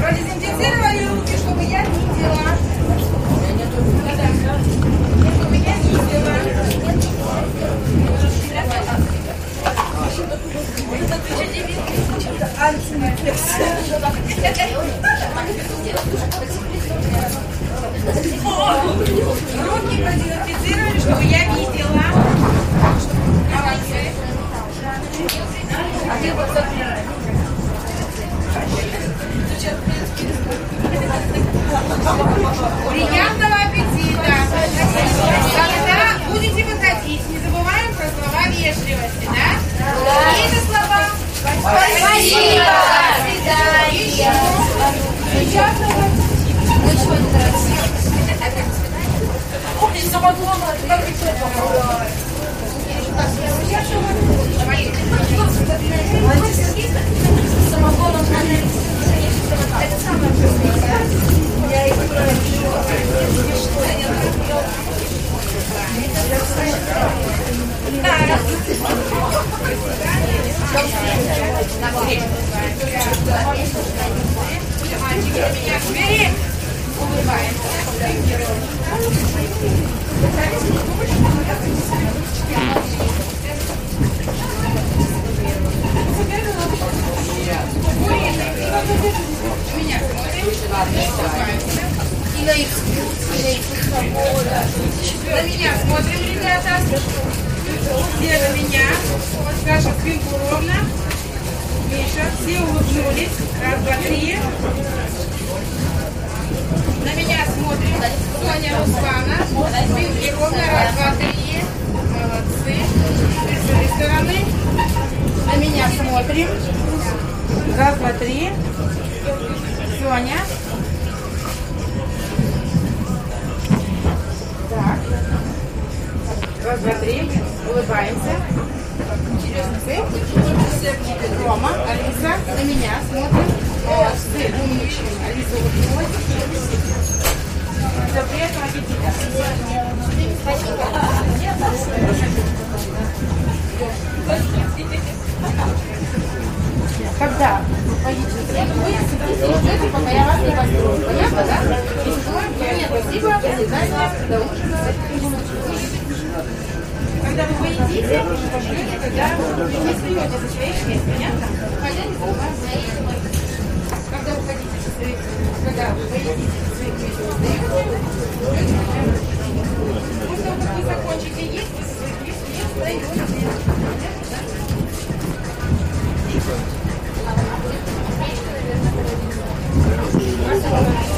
Продезинфицировали руки, чтобы я видела. Чтобы Руки продезинфицировали, чтобы я видела. Молодцы. Приятного аппетита! Бери! Их и на меня смотрим, ребята. Все на меня. Саша, спинку ровно. Миша, все улыбнулись. Раз, два, три. На меня смотрим. Соня, Руслана. Спинки ровно. Раз, два, три. Молодцы. С этой стороны. На меня смотрим. Раз, два, три. Соня. Так. Раз, два, три. Улыбаемся. Молодцы. Рома, Алиса, на меня смотрим. Молодцы, умнички. Алиса улыбнулась. Все, приятного аппетита. Когда вы поедете, вы сидите пока я вас не возьму. Понятно, да? Нет, спасибо, до ужина. Когда вы поедите, когда вы не со своих мест, понятно? Приятного